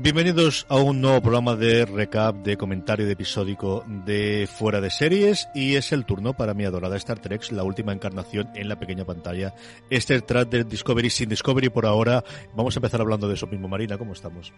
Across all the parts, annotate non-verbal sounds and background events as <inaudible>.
Bienvenidos a un nuevo programa de recap, de comentario de episódico de Fuera de Series y es el turno para mi adorada Star Trek, la última encarnación en la pequeña pantalla. Este track de Discovery sin Discovery por ahora. Vamos a empezar hablando de eso mismo. Marina, ¿cómo estamos?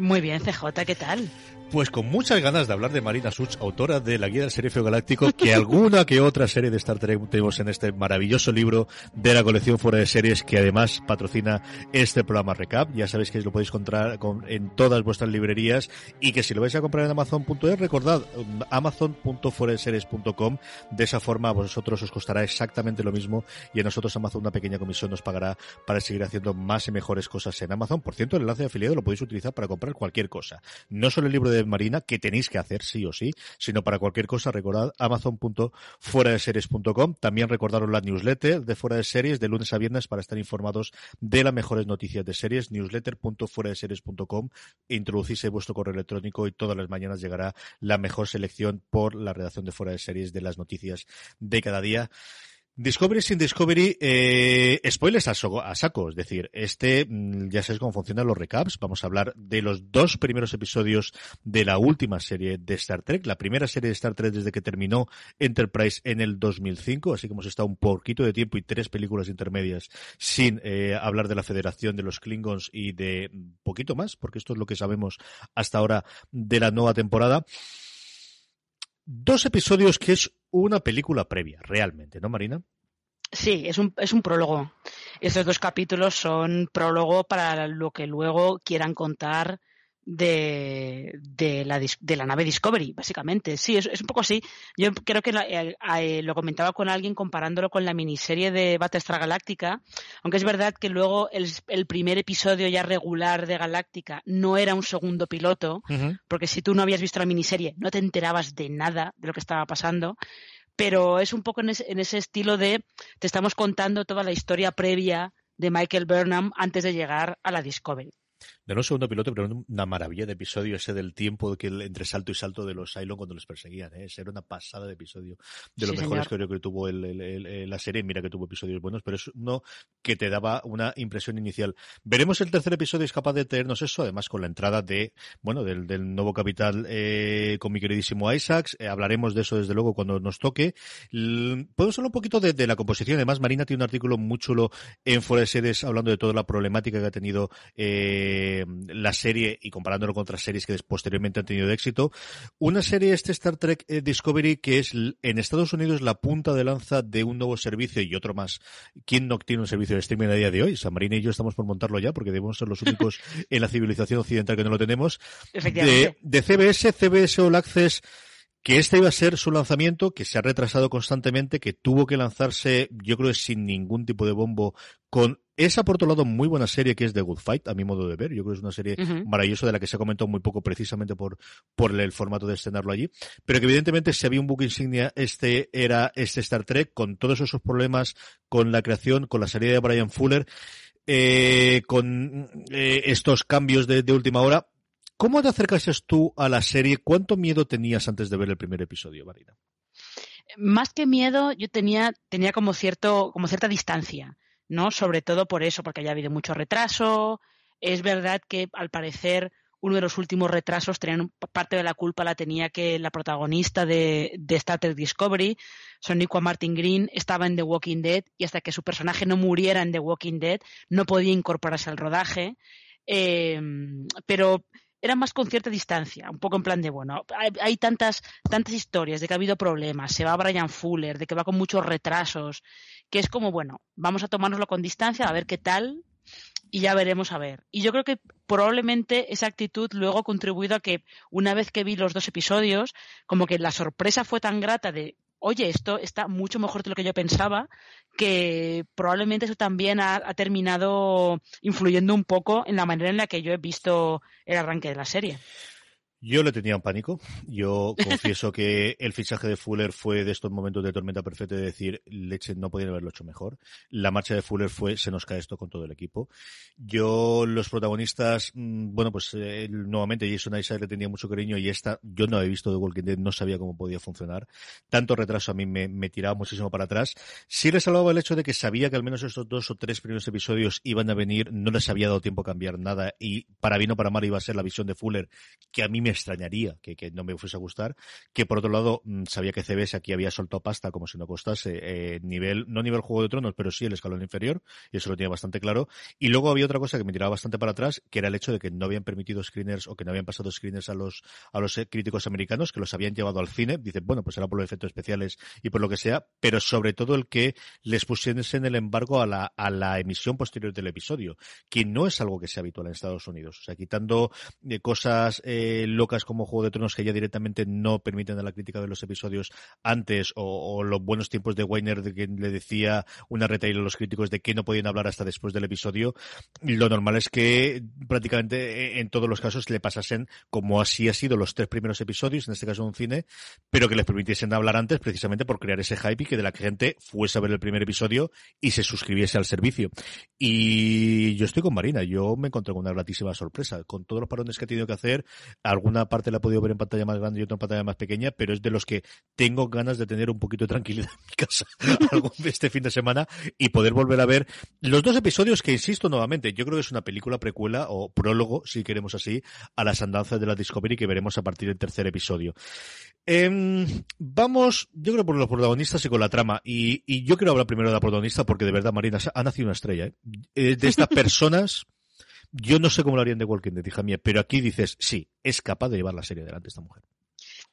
Muy bien, CJ, ¿qué tal? Pues con muchas ganas de hablar de Marina Such, autora de la guía del Serifio Galáctico, que alguna que otra serie de Star Trek tenemos en este maravilloso libro de la colección Fuera de Series, que además patrocina este programa Recap. Ya sabéis que lo podéis encontrar en todas vuestras librerías y que si lo vais a comprar en Amazon.es, recordad amazon.foreseries.com. De esa forma a vosotros os costará exactamente lo mismo y a nosotros Amazon una pequeña comisión nos pagará para seguir haciendo más y mejores cosas en Amazon. Por cierto, el enlace de afiliado lo podéis utilizar para comprar cualquier cosa. No solo el libro de Marina, que tenéis que hacer sí o sí, sino para cualquier cosa, recordad amazon.fueradeseries.com. También recordaros la newsletter de Fuera de Series de lunes a viernes para estar informados de las mejores noticias de series, Introducís vuestro correo electrónico y todas las mañanas llegará la mejor selección por la redacción de Fuera de Series de las noticias de cada día. Discovery sin Discovery, eh, spoilers a, saco, es decir, este, mm, ya sabes cómo funcionan los recaps, vamos a hablar de los dos primeros episodios de la última serie de Star Trek, la primera serie de Star Trek desde que terminó Enterprise en el 2005, así que hemos estado un poquito de tiempo y tres películas intermedias sin eh, hablar de la Federación de los Klingons y de poquito más, porque esto es lo que sabemos hasta ahora de la nueva temporada dos episodios que es una película previa, realmente, ¿no, Marina? Sí, es un, es un prólogo. Estos dos capítulos son prólogo para lo que luego quieran contar de, de, la, de la nave Discovery, básicamente. Sí, es, es un poco así. Yo creo que eh, eh, lo comentaba con alguien comparándolo con la miniserie de Battlestar Galáctica, aunque es verdad que luego el, el, primer episodio ya regular de Galáctica no era un segundo piloto, porque si tú no habías visto la miniserie no te enterabas de nada de lo que estaba pasando pero es un poco en ese, en ese estilo de te estamos contando toda la historia previa de Michael Burnham antes de llegar a la Discovery de no segundo piloto, pero una maravilla de episodio ese del tiempo que entre salto y salto de los Cylon cuando los perseguían. ¿eh? Ese era una pasada de episodio. De los mejores que creo que tuvo el, la serie. Mira que tuvo episodios buenos, pero es uno que te daba una impresión inicial. Veremos el tercer episodio es capaz de tenernos eso, además con la entrada de, bueno, del, del nuevo capital eh, con mi queridísimo Isaacs. Eh, hablaremos de eso desde luego cuando nos toque. Podemos hablar un poquito de, de, la composición. Además, Marina tiene un artículo muy chulo en Fuera de Series hablando de toda la problemática que ha tenido eh, eh, la serie y comparándolo con otras series que posteriormente han tenido éxito. Una serie, este Star Trek eh, Discovery, que es en Estados Unidos la punta de lanza de un nuevo servicio y otro más. ¿Quién no tiene un servicio de streaming a día de hoy? San Marina y yo estamos por montarlo ya porque debemos ser los únicos <laughs> en la civilización occidental que no lo tenemos. De, de CBS, CBS All Access que este iba a ser su lanzamiento, que se ha retrasado constantemente, que tuvo que lanzarse, yo creo, sin ningún tipo de bombo, con esa, por otro lado, muy buena serie que es The Good Fight, a mi modo de ver. Yo creo que es una serie maravillosa de la que se ha comentado muy poco precisamente por, por el formato de estrenarlo allí. Pero que evidentemente si había un book insignia, este era este Star Trek, con todos esos problemas, con la creación, con la salida de Brian Fuller, eh, con eh, estos cambios de, de última hora, ¿Cómo te acercaste tú a la serie? ¿Cuánto miedo tenías antes de ver el primer episodio, Marina? Más que miedo, yo tenía, tenía como cierto, como cierta distancia, ¿no? Sobre todo por eso, porque haya habido mucho retraso. Es verdad que al parecer uno de los últimos retrasos tenían parte de la culpa la tenía que la protagonista de, de Star Trek Discovery, Soniqua Martin Green, estaba en The Walking Dead y hasta que su personaje no muriera en The Walking Dead no podía incorporarse al rodaje. Eh, pero era más con cierta distancia, un poco en plan de, bueno, hay, tantas, tantas historias de que ha habido problemas, se va Brian Fuller, de que va con muchos retrasos, que es como, bueno, vamos a tomárnoslo con distancia, a ver qué tal, y ya veremos a ver. Y yo creo que probablemente esa actitud luego ha contribuido a que una vez que vi los dos episodios, como que la sorpresa fue tan grata de oye, esto está mucho mejor de lo que yo pensaba, que probablemente eso también ha, terminado influyendo un poco en la manera en la que yo he visto el arranque de la serie. Yo le tenía un pánico. Yo <laughs> confieso que el fichaje de Fuller fue de estos momentos de tormenta perfecta de decir, leche, no podían haberlo hecho mejor. La marcha de Fuller fue, se nos cae esto con todo el equipo. Yo, los protagonistas, mm, bueno, pues eh, nuevamente Jason Isaac le tenía mucho cariño y esta, yo no había visto The Walking Dead, no sabía cómo podía funcionar. Tanto retraso a mí me, me tiraba muchísimo para atrás. Sí le salvaba el hecho de que sabía que al menos estos dos o tres primeros episodios iban a venir, no les había dado tiempo a cambiar nada y para bien o para mal iba a ser la visión de Fuller que a mí me extrañaría que, que no me fuese a gustar, que por otro lado mm, sabía que CBS aquí había soltado pasta como si no costase eh, nivel, no nivel Juego de Tronos, pero sí el escalón inferior, y eso lo tenía bastante claro. Y luego había otra cosa que me tiraba bastante para atrás, que era el hecho de que no habían permitido screeners o que no habían pasado screeners a los, a los eh, críticos americanos, que los habían llevado al cine. Dicen, bueno, pues era por los efectos especiales y por lo que sea, pero sobre todo el que les pusiesen el embargo a la, a la emisión posterior del episodio, que no es algo que sea habitual en Estados Unidos. O sea, quitando eh, cosas eh, locas como Juego de Tronos que ya directamente no permiten a la crítica de los episodios antes o, los buenos tiempos de Weiner de que le decía una retail a los críticos de que no podían hablar hasta después del episodio, lo normal es que prácticamente en todos los casos le pasasen como así ha sido los tres primeros episodios, en este caso un cine, pero que les permitiesen hablar antes precisamente por crear ese hype y que de la gente fuese a ver el primer episodio y se suscribiese al servicio. Y yo estoy con Marina, yo me encontré con una gratísima sorpresa, con todos los parones que he tenido que hacer, alguna parte la he podido ver en pantalla más grande y otra en pantalla más pequeña, pero es de los que tengo ganas de tener un poquito de tranquilidad en mi casa <laughs> <laughs> algún este fin de semana y poder volver a ver los dos episodios que, insisto nuevamente, yo creo que es una película precuela o prólogo, si queremos así, a las andanzas de la Discovery que veremos a partir del tercer episodio. Em, vamos, yo creo por los protagonistas y con la trama. Y, y, yo quiero hablar primero de la protagonista porque de verdad, Marina, ha nacido una estrella. ¿eh? De estas <laughs> personas yo no sé cómo lo harían de Walking Dead, hija mía, pero aquí dices, sí, es capaz de llevar la serie adelante esta mujer.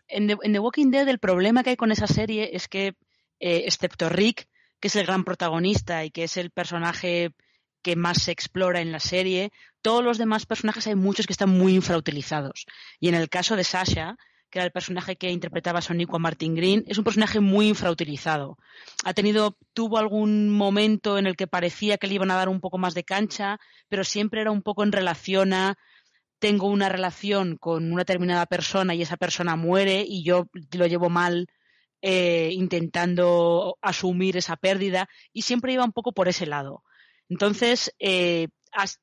En The, Walking Dead el problema que hay con esa serie es que, eh, excepto Rick, que es el gran protagonista y que es el personaje que más se explora en la serie, todos los demás personajes hay muchos que están muy infrautilizados. Y en el caso de Sasha, que era el personaje que interpretaba Sonico a Martin Green, es un personaje muy infrautilizado. Ha tenido, tuvo algún momento en el que parecía que le iban a dar un poco más de cancha, pero siempre era un poco en relación a tengo una relación con una determinada persona y esa persona muere y yo lo llevo mal eh, intentando asumir esa pérdida y siempre iba un poco por ese lado. Entonces, eh,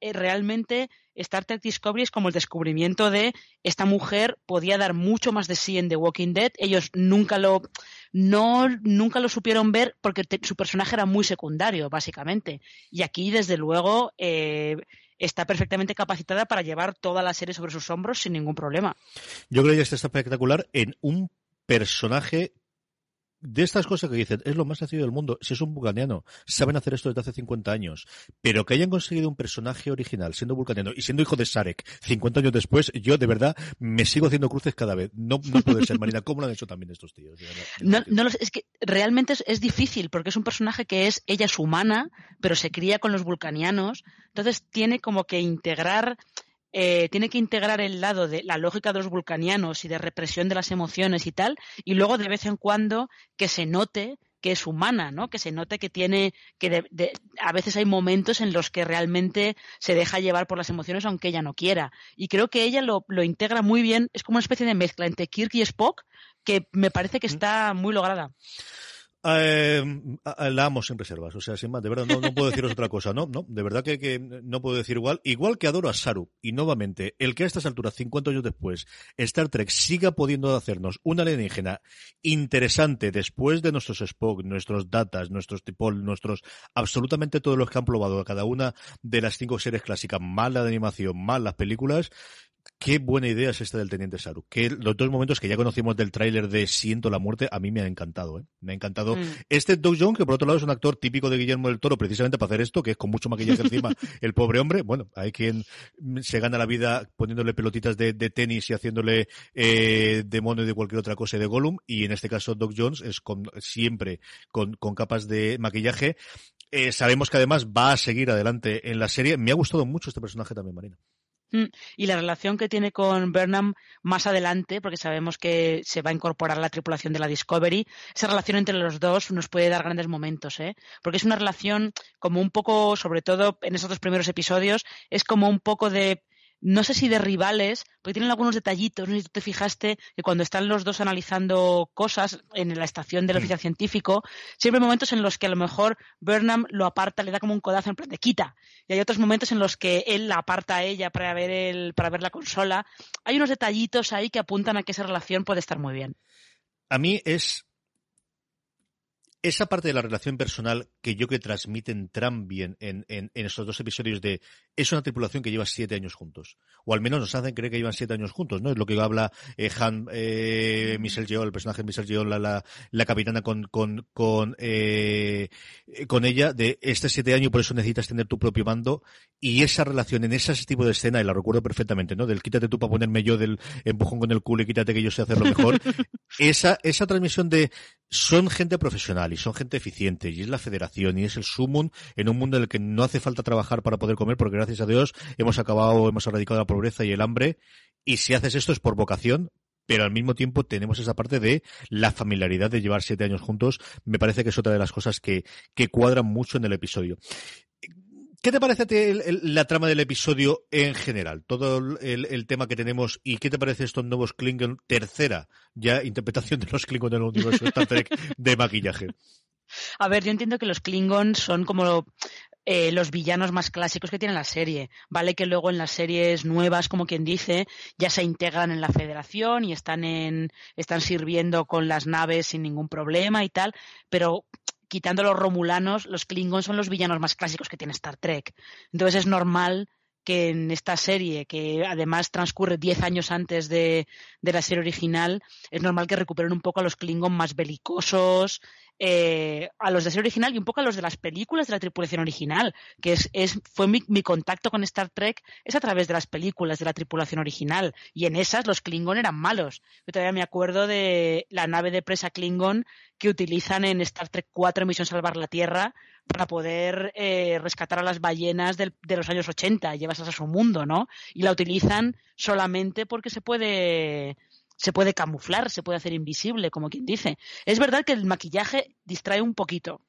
realmente Star Trek Discovery es como el descubrimiento de esta mujer podía dar mucho más de sí en The Walking Dead. Ellos nunca lo, no, nunca lo supieron ver porque su personaje era muy secundario, básicamente. Y aquí, desde luego, eh, está perfectamente capacitada para llevar toda la serie sobre sus hombros sin ningún problema. Yo creo que esta está espectacular en un personaje de estas cosas que dicen, es lo más sencillo del mundo, si es un vulcaniano, saben hacer esto desde hace 50 años, pero que hayan conseguido un personaje original siendo vulcaniano y siendo hijo de Sarek 50 años después, yo de verdad me sigo haciendo cruces cada vez. No, no puede ser, Marina, ¿cómo lo han hecho también estos tíos? No, no, es que realmente es, difícil porque es un personaje que es, ella es humana, pero se cría con los vulcanianos, entonces tiene como que integrar eh, tiene que integrar el lado de la lógica de los vulcanianos y de represión de las emociones y tal, y luego de vez en cuando que se note que es humana, ¿no? Que se note que tiene, que a veces hay momentos en los que realmente se deja llevar por las emociones aunque ella no quiera. Y creo que ella lo, lo integra muy bien, es como una especie de mezcla entre Kirk y Spock que me parece que está muy lograda. Eh, la amo sin reservas, o sea, sin más, de verdad, no, puedo deciros otra cosa, ¿no? No, de verdad que, no puedo decir igual. Igual que adoro a Saru, y nuevamente, el que a estas alturas, 50 años después, Star Trek siga pudiendo hacernos una alienígena interesante después de nuestros Spock, nuestros datas, nuestros Tipol, nuestros, absolutamente todos los que han probado cada una de las cinco series clásicas, más la de animación, más las películas, Qué buena idea es esta del Teniente Saru. Que los dos momentos que ya conocimos del tráiler de Siento la muerte, a mí me ha encantado, ¿eh? Me ha encantado. Mm. Este Doug Jones, que por otro lado es un actor típico de Guillermo del Toro, precisamente para hacer esto, que es con mucho maquillaje <laughs> encima, el pobre hombre. Bueno, hay quien se gana la vida poniéndole pelotitas de, tenis y haciéndole eh, demonio de cualquier otra cosa de Gollum. Y en este caso Doug Jones es con, siempre con, con capas de maquillaje. Eh, sabemos que además va a seguir adelante en la serie. Me ha gustado mucho este personaje también, Marina. Mm, y la relación que tiene con Burnham más adelante, porque sabemos que se va a incorporar la tripulación de la Discovery, esa relación entre los dos nos puede dar grandes momentos, ¿eh? Porque es una relación como un poco, sobre todo en esos dos primeros episodios, es como un poco de no sé si de rivales, porque tienen algunos detallitos, no sé si tú te fijaste que cuando están los dos analizando cosas en la estación del oficial científico, siempre hay momentos en los que a lo mejor Burnham lo aparta, le da como un codazo en plan de quita, y hay otros momentos en los que él la aparta a ella para ver el, para ver la consola. Hay unos detallitos ahí que apuntan a que esa relación puede estar muy bien. A mí es esa parte de la relación personal que yo que transmiten tan bien en, en, en, esos dos episodios de es una tripulación que lleva siete años juntos. O al menos nos hacen creer que llevan siete años juntos, ¿no? Es lo que habla eh, Han, eh, Michelle Yeoh, el personaje de Michelle Yeoh, la, la, la, capitana con, con, con, eh, con ella, de este siete años, por eso necesitas tener tu propio mando. Y esa relación en ese tipo de escena, y la recuerdo perfectamente, ¿no? Del quítate tú para ponerme yo del empujón con el culo y quítate que yo sé hacerlo mejor. <laughs> esa, esa transmisión de son gente profesional y son gente eficiente y es la federación y es el sumum en un mundo en el que no hace falta trabajar para poder comer porque gracias a Dios hemos acabado, hemos erradicado la pobreza y el hambre y si haces esto es por vocación pero al mismo tiempo tenemos esa parte de la familiaridad de llevar siete años juntos. Me parece que es otra de las cosas que, que cuadran mucho en el episodio. ¿Qué te parece la trama del episodio en general? Todo el, tema que tenemos y qué te parece estos nuevos Klingon, tercera ya interpretación de los Klingon del universo Star Trek de maquillaje. A ver, yo entiendo que los Klingons son como eh, los villanos más clásicos que tiene la serie. Vale que luego en las series nuevas, como quien dice, ya se integran en la federación y están en, están sirviendo con las naves sin ningún problema y tal, pero quitando los romulanos, los Klingons son los villanos más clásicos que tiene Star Trek. Entonces es normal que en esta serie, que además transcurre 10 años antes de, de, la serie original, es normal que recuperen un poco a los Klingon más belicosos, eh, a los de serie original y un poco a los de las películas de la tripulación original, que es, es fue mi, mi, contacto con Star Trek es a través de las películas de la tripulación original y en esas los Klingon eran malos. Yo todavía me acuerdo de la nave de presa Klingon que utilizan en Star Trek 4 Misión Salvar la Tierra para poder eh, rescatar a las ballenas del, de los años 80, llevas a su mundo, ¿no? Y la utilizan solamente porque se puede se puede camuflar, se puede hacer invisible, como quien dice. Es verdad que el maquillaje distrae un poquito,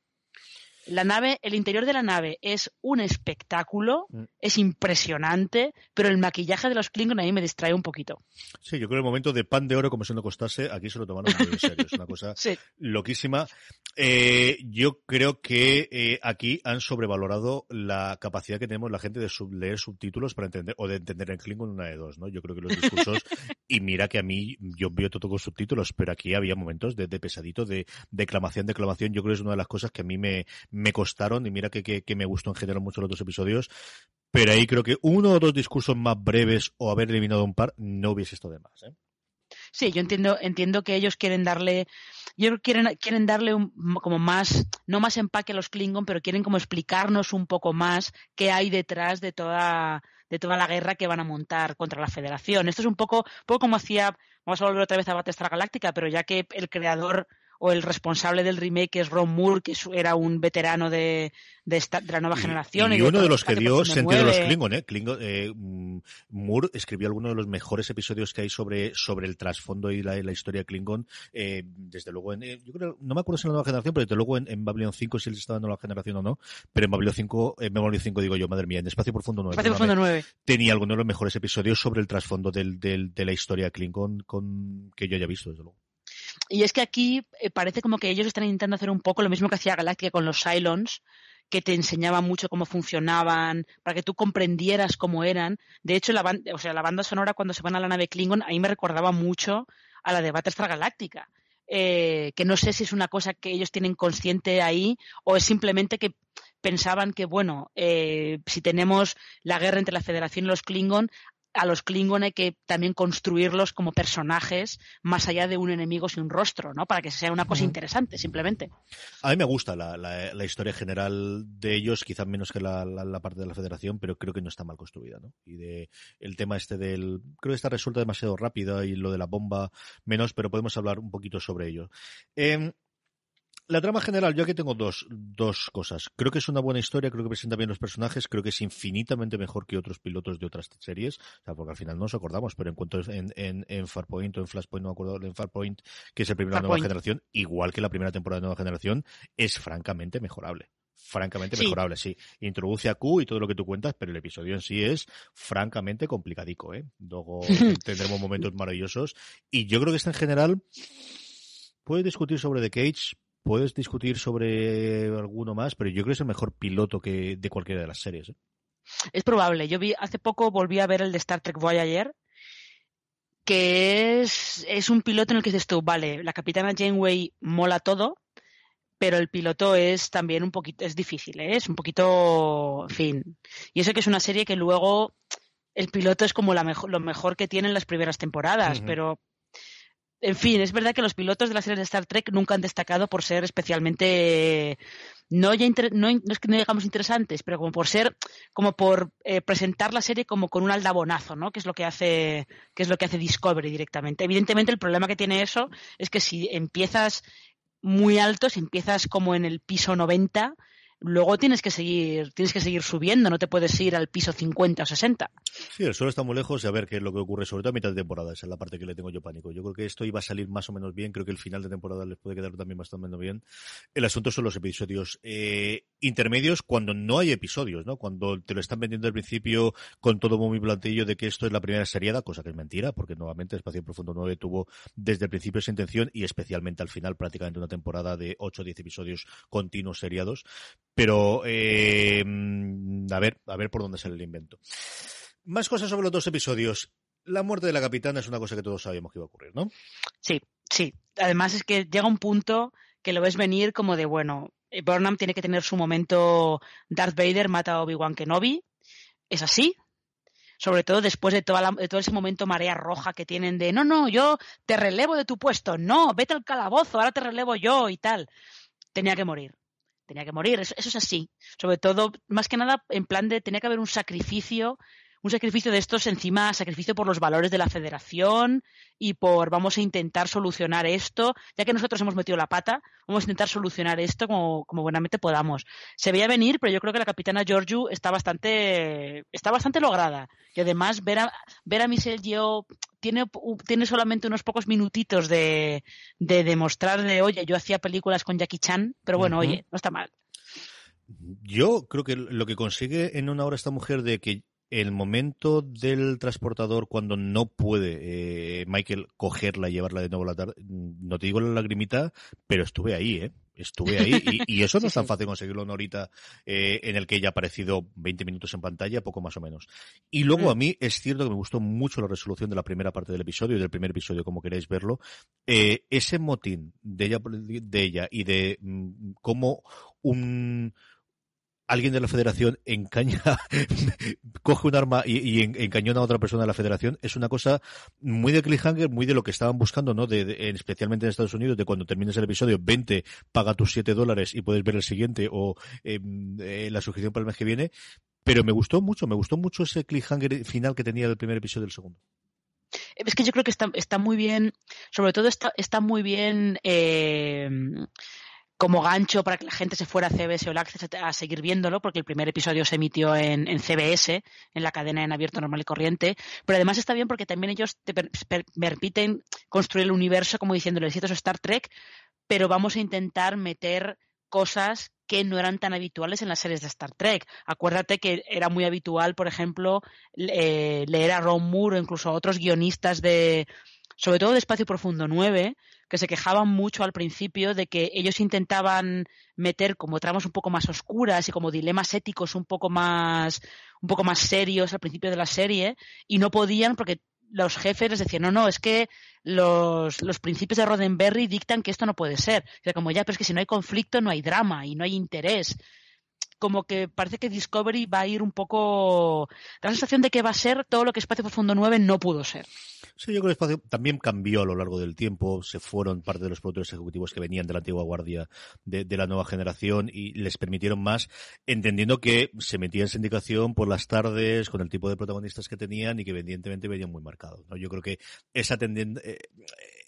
la nave, el interior de la nave es un espectáculo, mm. es impresionante, pero el maquillaje de los Klingon a mí me distrae un poquito. Sí, yo creo que el momento de pan de oro, como si no costase, aquí se lo tomaron muy en serio. Es una cosa <laughs> loquísima. Eh, yo creo que eh, aquí han sobrevalorado la capacidad que tenemos la gente de leer subtítulos para entender, o de entender el Klingon una de dos, ¿no? Yo creo que los discursos, y mira que a mí, yo veo todo con subtítulos, pero aquí había momentos de, pesadito, de declamación, declamación. Yo creo que es una de las cosas que a mí me me costaron, y mira que, que, me gustó en general mucho los dos episodios, pero ahí creo que uno o dos discursos más breves o haber eliminado un par no hubiese estado de más. ¿eh? Sí, yo entiendo, entiendo que ellos quieren darle, yo quieren, quieren darle un, como más, no más empaque a los Klingon, pero quieren como explicarnos un poco más qué hay detrás de toda, de toda la guerra que van a montar contra la Federación. Esto es un poco, poco como hacía, vamos a volver otra vez a Battlestar Galáctica, pero ya que el creador o el responsable del remake es Ron Moore, que era un veterano de, de, esta, de la nueva generación. Y, uno de los que dio sentido a los Klingon, ¿eh? eh mm, Moore escribió alguno de los mejores episodios que hay sobre, sobre el trasfondo y la, la historia de Klingon. Eh, desde luego, en, eh, yo creo, no me acuerdo si en la nueva generación, pero desde luego en, en Babylon 5 si él estaba en la nueva generación o no. Pero en Babylon 5, en Babylon 5 digo yo, madre mía, en Espacio Profundo 9. Espacio Profundo 9. Tenía alguno de los mejores episodios sobre el trasfondo del, del, de la historia Klingon con, que yo haya visto, desde luego. Y es que aquí eh, parece como que ellos están intentando hacer un poco lo mismo que hacía Galáctica con los Cylons, que te enseñaban mucho cómo funcionaban, para que tú comprendieras cómo eran. De hecho, la, banda, o sea, la banda sonora cuando se van a la nave Klingon, ahí me recordaba mucho a la de Battlestar. Eh, que no sé si es una cosa que ellos tienen consciente ahí o es simplemente que pensaban que, bueno, eh, si tenemos la guerra entre la Federación y los Klingon, a los Klingon hay que también construirlos como personajes más allá de un enemigo sin un rostro, ¿no? Para que sea una cosa interesante, simplemente. A mí me gusta la, la, historia general de ellos, quizás menos que la, la, parte de la Federación, pero creo que no está mal construida, ¿no? Y de el tema este del, creo que está resuelta demasiado rápido y lo de la bomba menos, pero podemos hablar un poquito sobre ello. Eh, la trama general, yo aquí tengo dos, dos cosas. Creo que es una buena historia, creo que presenta bien los personajes, creo que es infinitamente mejor que otros pilotos de otras series, o sea, porque al final no nos acordamos, pero en cuanto en, en, en Farpoint o en Flashpoint, no me acuerdo, en Farpoint, que es el primero de nueva generación, igual que la primera temporada de nueva generación, es francamente mejorable francamente mejorable, sí. Introduce a Q y todo lo que tú cuentas, pero el episodio en sí es francamente complicadico, ¿eh? Luego <laughs> tendremos momentos maravillosos. Y yo creo que está en general, puedes discutir sobre The Cage, puedes discutir sobre alguno más, pero yo creo que es el mejor piloto que de cualquiera de las series. ¿eh? Es probable. Yo vi hace poco volví a ver el de Star Trek Voyager, que es, es un piloto en el que dices tú, vale, la capitana Janeway mola todo, pero el piloto es también un poquito, es difícil, ¿eh? es un poquito, en fin. Y eso que es una serie que luego el piloto es como la lo mejor que tienen las primeras temporadas, pero en fin, es verdad que los pilotos de la serie de Star Trek nunca han destacado por ser especialmente no ya no, es que no digamos interesantes, pero como por ser como por eh, presentar la serie como con un aldabonazo, ¿no? Que es lo que hace que es lo que hace Discovery directamente. Evidentemente el problema que tiene eso es que si empiezas muy alto, si empiezas como en el piso 90, luego tienes que seguir, tienes que seguir subiendo, no te puedes ir al piso 50 o 60. Sí, el suelo está muy lejos y a ver qué es lo que ocurre, sobre todo a mitad de temporada, esa es la parte que le tengo yo pánico. Yo creo que esto iba a salir más o menos bien, creo que el final de temporada les puede quedar también bastante bien. El asunto son los episodios eh, intermedios cuando no hay episodios, ¿no? Cuando te lo están vendiendo al principio con todo muy plantillo de que esto es la primera seriada, cosa que es mentira, porque nuevamente Espacio Profundo 9 tuvo desde el principio esa intención y especialmente al final prácticamente una temporada de 8 o 10 episodios continuos seriados pero eh, a ver, a ver por dónde sale el invento. Más cosas sobre los dos episodios. La muerte de la capitana es una cosa que todos sabíamos que iba a ocurrir, ¿no? Sí, sí. Además es que llega un punto que lo ves venir como de, bueno, Burnham tiene que tener su momento Darth Vader mata a Obi-Wan Kenobi. Es así. Sobre todo después de, toda de todo ese momento marea roja que tienen de, no, no, yo te relevo de tu puesto. No, vete al calabozo, ahora te relevo yo y tal. Tenía que morir tenía que morir. Eso, es así. Sobre todo, más que nada, en plan de tenía que haber un sacrificio, un sacrificio de estos encima, sacrificio por los valores de la federación y por vamos a intentar solucionar esto, ya que nosotros hemos metido la pata, vamos a intentar solucionar esto como, como buenamente podamos. Se veía venir, pero yo creo que la capitana Giorgio está bastante, está bastante lograda. Y además ver a, ver a Michelle Yeoh tiene, tiene solamente unos pocos minutitos de, de demostrar de, oye, yo hacía películas con Jackie Chan, pero bueno, oye, no está mal. Yo creo que lo que consigue en una hora esta mujer de que el momento del transportador cuando no puede eh, Michael cogerla y llevarla de nuevo a la tarde, no te digo la lagrimita, pero estuve ahí, ¿eh? Estuve ahí <laughs> y, eso no es tan fácil conseguirlo en horita eh, en el que ella ha aparecido 20 minutos en pantalla, poco más o menos. Y luego mm. a mí es cierto que me gustó mucho la resolución de la primera parte del episodio, del primer episodio, como queréis verlo. Eh, ese motín de ella, de ella y de mm, cómo un alguien de la federación encaña, <laughs> coge un arma y, encañona a otra persona de la federación, es una cosa muy de cliffhanger, muy de lo que estaban buscando, ¿no? De, especialmente en Estados Unidos, de cuando termines el episodio, 20, paga tus 7 dólares y puedes ver el siguiente o em, eh, la suscripción para el mes que viene. Pero me gustó mucho, me gustó mucho ese cliffhanger final que tenía del primer episodio del segundo. Es que yo creo que está, está muy bien, sobre todo está, está muy bien eh, como gancho para que la gente se fuera a CBS o Access a seguir viéndolo, porque el primer episodio se emitió en, CBS, en la cadena en abierto normal y corriente. Pero además está bien porque también ellos te permiten construir el universo como diciéndole, esto es Star Trek, pero vamos a intentar meter cosas que no eran tan habituales en las series de Star Trek. Acuérdate que era muy habitual, por ejemplo, eh, leer a Ron Moore o incluso a otros guionistas de, sobre todo de Espacio Profundo 9, que se quejaban mucho al principio de que ellos intentaban meter como tramas un poco más oscuras y como dilemas éticos un poco más un poco más serios al principio de la serie y no podían porque los jefes les decían, no, no, es que los, los principios de Roddenberry dictan que esto no puede ser. O como ya, pero es que si no hay conflicto no hay drama y no hay interés como que parece que Discovery va a ir un poco. La sensación de que va a ser todo lo que Espacio Profundo 9 no pudo ser. Sí, yo creo que Espacio también cambió a lo largo del tiempo. Se fueron parte de los productores ejecutivos que venían de la antigua guardia de, la nueva generación y les permitieron más, entendiendo que se metía en sindicación por las tardes con el tipo de protagonistas que tenían y que evidentemente venían muy marcados. ¿no? Yo creo que esa tendencia.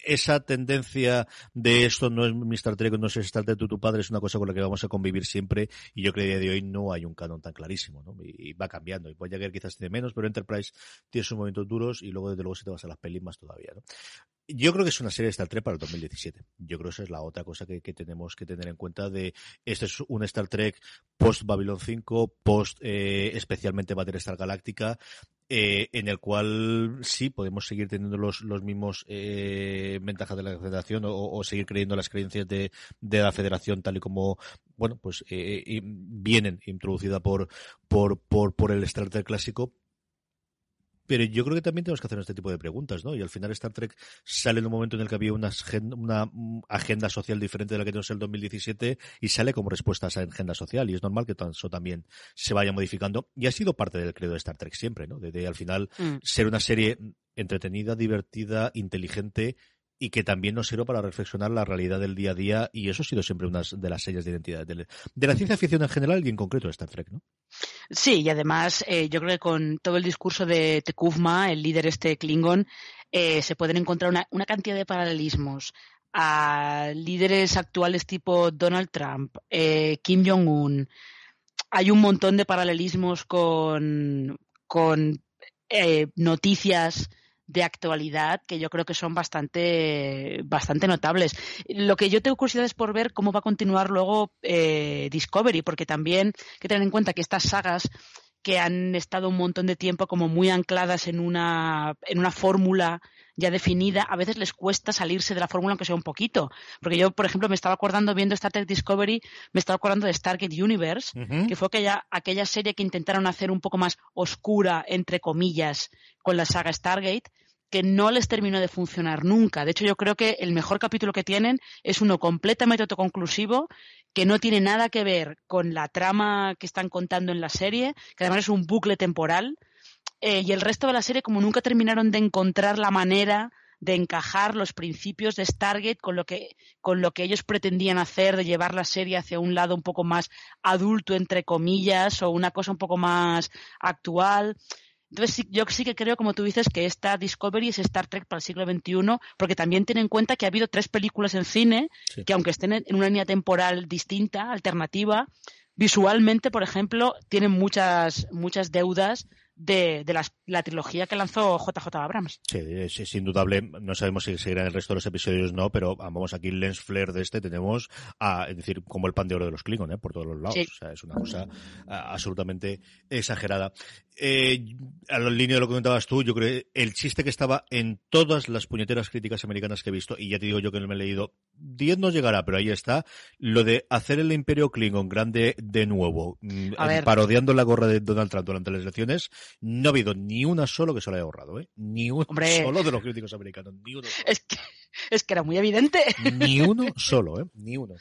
Esa tendencia de esto no es Mr. Trek, no es Star Trek, tu padre, es una cosa con la que vamos a convivir siempre y yo creo que a día de hoy no hay un canon tan clarísimo, ¿no? Y, va cambiando. Y Voyager quizás tiene menos, pero Enterprise tiene sus momentos duros y luego desde luego si te vas a las pelis más todavía, ¿no? Yo creo que es una serie de Star Trek para el 2017. Yo creo que esa es la otra cosa que, tenemos que tener en cuenta de este es un Star Trek post Babylon 5, post eh, especialmente Battlestar Galáctica, eh, en el cual sí podemos seguir teniendo los, los mismos eh, ventajas de la federación o, seguir creyendo las creencias de, de, la federación tal y como bueno pues eh, vienen introducida por, por, por, por el Star Trek clásico pero yo creo que también tenemos que hacer este tipo de preguntas, ¿no? Y al final Star Trek sale en un momento en el que había una agenda, una agenda social diferente de la que tenemos en el 2017 y sale como respuesta a esa agenda social. Y es normal que eso también se vaya modificando. Y ha sido parte del credo de Star Trek siempre, ¿no? De, al final mm. ser una serie entretenida, divertida, inteligente y que también nos sirve para reflexionar la realidad del día a día y eso ha sido siempre una de las sellas de identidad de, la ciencia ficción en general y en concreto de Star Trek, ¿no? Sí, y además eh, yo creo que con todo el discurso de Tekufma, el líder este Klingon, eh, se pueden encontrar una, cantidad de paralelismos a líderes actuales tipo Donald Trump, eh, Kim Jong-un. Hay un montón de paralelismos con noticias de actualidad que yo creo que son bastante, bastante notables. Lo que yo tengo curiosidad es por ver cómo va a continuar luego eh, Discovery, porque también hay que tener en cuenta que estas sagas que han estado un montón de tiempo como muy ancladas en una, en una fórmula ya definida, a veces les cuesta salirse de la fórmula aunque sea un poquito. Porque yo, por ejemplo, me estaba acordando viendo Star Trek Discovery, me estaba acordando de Stargate Universe, que fue aquella, aquella serie que intentaron hacer un poco más oscura, entre comillas, con la saga Stargate que no les terminó de funcionar nunca. De hecho, yo creo que el mejor capítulo que tienen es uno completamente autoconclusivo, que no tiene nada que ver con la trama que están contando en la serie, que además es un bucle temporal, eh, y el resto de la serie, como nunca terminaron de encontrar la manera de encajar los principios de Stargate con lo que con lo que ellos pretendían hacer de llevar la serie hacia un lado un poco más adulto entre comillas o una cosa un poco más actual entonces, yo sí que creo, como tú dices, que esta Discovery es Star Trek para el siglo XXI, porque también tiene en cuenta que ha habido tres películas en cine que, aunque estén en una línea temporal distinta, alternativa, visualmente, por ejemplo, tienen muchas, muchas deudas de, de la trilogía que lanzó JJ Abrams. Sí, es, indudable. No sabemos si seguirá el resto de los episodios o no, pero vamos, aquí lens flare de este tenemos, a, es decir, como el pan de oro de los Klingon, ¿eh? por todos los lados. O sea, es una cosa absolutamente exagerada. Eh, a la línea de lo que comentabas tú, yo creo el chiste que estaba en todas las puñeteras críticas americanas que he visto, y ya te digo yo que no me he leído, 10 no llegará, pero ahí está, lo de hacer el imperio Klingon grande de nuevo, mm, parodiando la gorra de Donald Trump durante las elecciones, no ha habido ni una solo que se lo haya ahorrado, ¿eh? Ni uno solo de los críticos americanos, ni uno Es que, es que era muy evidente. Ni <laughs> uno solo, ¿eh? Ni uno.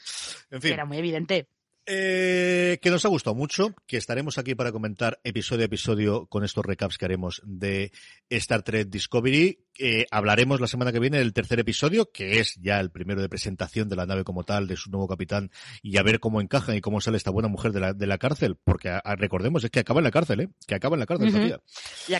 En fin. Era muy evidente. Eh, que nos ha gustado mucho, que estaremos aquí para comentar episodio a episodio con estos recaps que haremos de Star Trek Discovery. Eh, hablaremos la semana que viene del tercer episodio, que es ya el primero de presentación de la nave como tal, de su nuevo capitán, y a ver cómo encajan y cómo sale esta buena mujer de la, de la cárcel, porque recordemos, es que acaba en la cárcel, ¿eh? Que acaba en la cárcel Y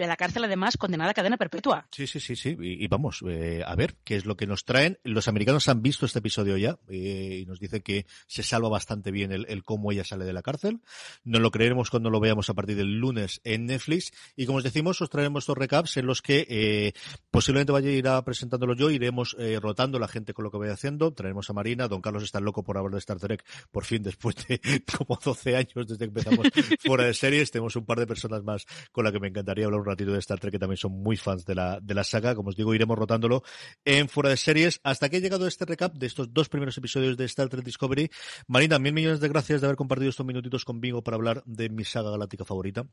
de la cárcel, además, condenada a cadena perpetua. Sí, sí, sí, sí. Y, vamos, eh, a ver qué es lo que nos traen. Los americanos han visto este episodio ya eh, y nos dicen que se salva bastante bien el, cómo ella sale de la cárcel. Nos lo creeremos cuando lo veamos a partir del lunes en Netflix. Y como os decimos, os traeremos estos recaps en los que eh, posiblemente vaya a ir presentándolo yo, iremos eh, rotando la gente con lo que vaya haciendo. Traeremos a Marina. Don Carlos está loco por hablar de Star Trek, por fin, después de <laughs> como 12 años desde que empezamos fuera de series. Tenemos un par de personas más con las que me encantaría hablar un ratito de Star Trek, que también son muy fans de la, de la saga. Como os digo, iremos rotándolo en fuera de series hasta que he llegado este recap de estos dos primeros episodios de Star Trek Discovery. Marina, mil millones de gracias de haber compartido estos minutitos conmigo para hablar de mi saga galáctica favorita.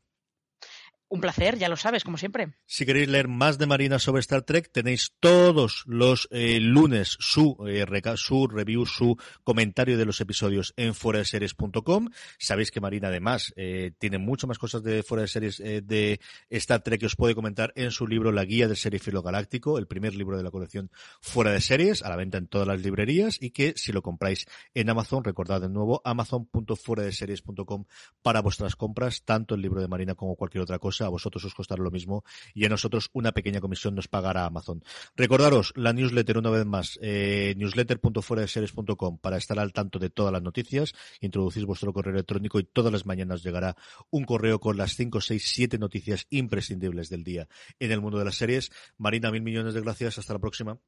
Un placer, ya lo sabes, como siempre. Si queréis leer más de Marina sobre Star Trek, tenéis todos los eh, lunes su, eh, su review, su comentario de los episodios en foraseries.com. Sabéis que Marina además eh, tiene mucho más cosas de fuera de series de Star Trek que os puede comentar en su libro La Guía del Serifilo Galáctico, el primer libro de la colección Fuera de Series, a la venta en todas las librerías y que si lo compráis en Amazon, recordad de nuevo, amazon.fueradeseries.com para vuestras compras, tanto el libro de Marina como cualquier otra cosa cosa, a vosotros os costará lo mismo y a nosotros una pequeña comisión nos pagará Amazon. Recordaros la newsletter una vez más, eh, newsletter.fueradeseries.com para estar al tanto de todas las noticias, introducís vuestro correo electrónico y todas las mañanas llegará un correo con las 5, 6, 7 noticias imprescindibles del día en el mundo de las series. Marina, mil millones de gracias. Hasta la próxima.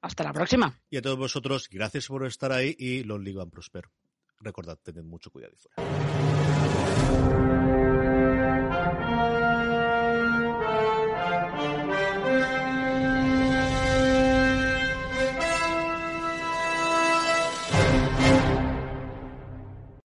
Hasta la próxima. Y a todos vosotros, gracias por estar ahí y los Ligan Prosper. Recordad, tened mucho cuidado y fuera.